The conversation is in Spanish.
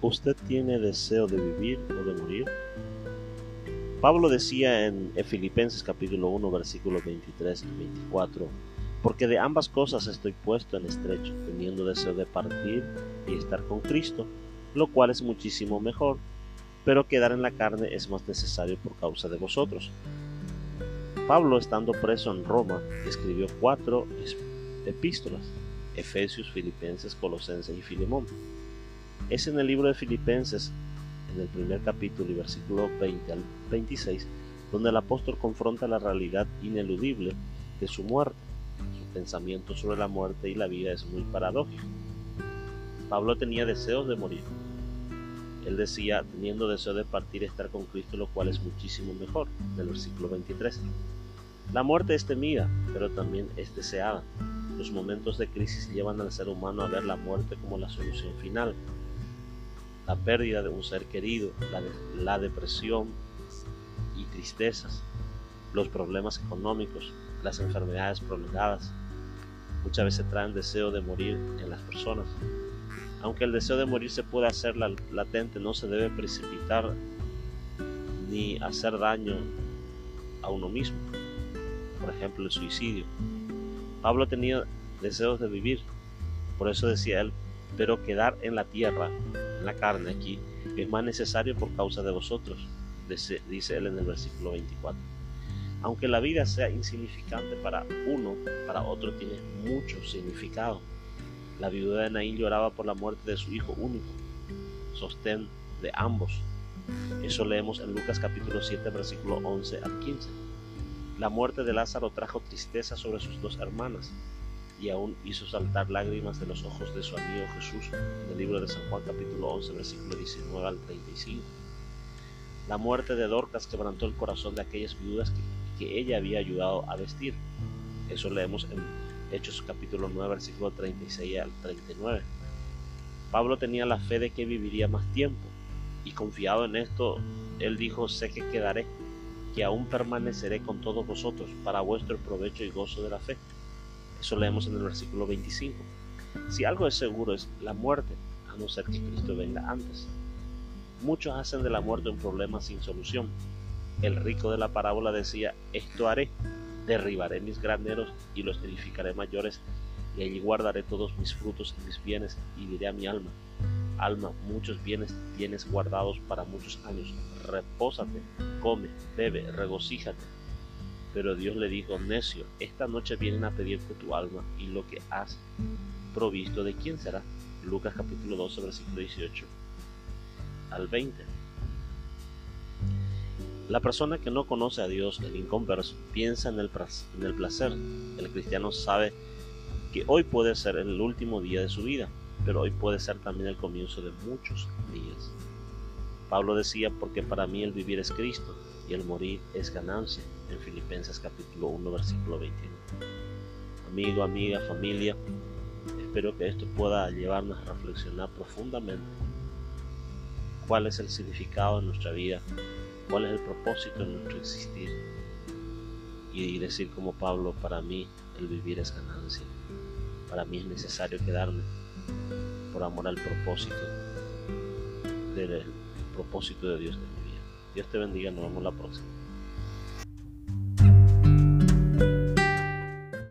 ¿Usted tiene deseo de vivir o de morir? Pablo decía en Filipenses capítulo 1 versículos 23 y 24, porque de ambas cosas estoy puesto en estrecho, teniendo deseo de partir y estar con Cristo, lo cual es muchísimo mejor, pero quedar en la carne es más necesario por causa de vosotros. Pablo, estando preso en Roma, escribió cuatro epístolas, Efesios, Filipenses, Colosenses y Filemón. Es en el libro de Filipenses, en el primer capítulo y versículo 20 al 26, donde el apóstol confronta la realidad ineludible de su muerte. Su pensamiento sobre la muerte y la vida es muy paradójico. Pablo tenía deseos de morir. Él decía, teniendo deseo de partir, estar con Cristo, lo cual es muchísimo mejor, del versículo 23. La muerte es temida, pero también es deseada. Los momentos de crisis llevan al ser humano a ver la muerte como la solución final, la pérdida de un ser querido, la, depresión y tristezas, los problemas económicos, las enfermedades prolongadas. Muchas veces traen deseo de morir en las personas. Aunque el deseo de morir se puede hacer latente, no se debe precipitar ni hacer daño a uno mismo. Por ejemplo, el suicidio. Pablo tenía deseos de vivir, por eso decía él, pero quedar en la tierra la carne aquí es más necesario por causa de vosotros, dice él en el versículo 24. Aunque la vida sea insignificante para uno, para otro tiene mucho significado. La viuda de Naín lloraba por la muerte de su hijo único, sostén de ambos. Eso leemos en Lucas capítulo 7, versículo 11 al 15. La muerte de Lázaro trajo tristeza sobre sus dos hermanas, y aún hizo saltar lágrimas de los ojos de su amigo Jesús en el libro de San Juan capítulo 11 versículo 19 al 35. La muerte de Dorcas quebrantó el corazón de aquellas viudas que, ella había ayudado a vestir. Eso leemos en Hechos capítulo 9 versículo 36 al 39. Pablo tenía la fe de que viviría más tiempo y confiado en esto, él dijo, sé que quedaré, que aún permaneceré con todos vosotros para vuestro provecho y gozo de la fe eso leemos en el versículo 25. Si algo es seguro es la muerte, a no ser que Cristo venga antes. Muchos hacen de la muerte un problema sin solución. El rico de la parábola decía, esto haré, derribaré mis graneros y los edificaré mayores, y allí guardaré todos mis frutos y mis bienes, y diré a mi alma, alma, muchos bienes tienes guardados para muchos años, repósate, come, bebe, regocíjate pero Dios le dijo, necio, esta noche vienen a pedirte tu alma y lo que has provisto, ¿de quién será? Lucas capítulo 12, versículo 18 al 20. La persona que no conoce a Dios, el inconverso, piensa en el, en el placer. El cristiano sabe que hoy puede ser el último día de su vida, pero hoy puede ser también el comienzo de muchos días. Pablo decía, porque para mí el vivir es Cristo y el morir es ganancia, en Filipenses capítulo 1 versículo 21. Amigo, amiga, familia, espero que esto pueda llevarnos a reflexionar profundamente cuál es el significado de nuestra vida, cuál es el propósito de nuestro existir y decir como Pablo, para mí el vivir es ganancia, para mí es necesario quedarme por amor al propósito del propósito de Dios. Dios te bendiga, nos vemos la próxima.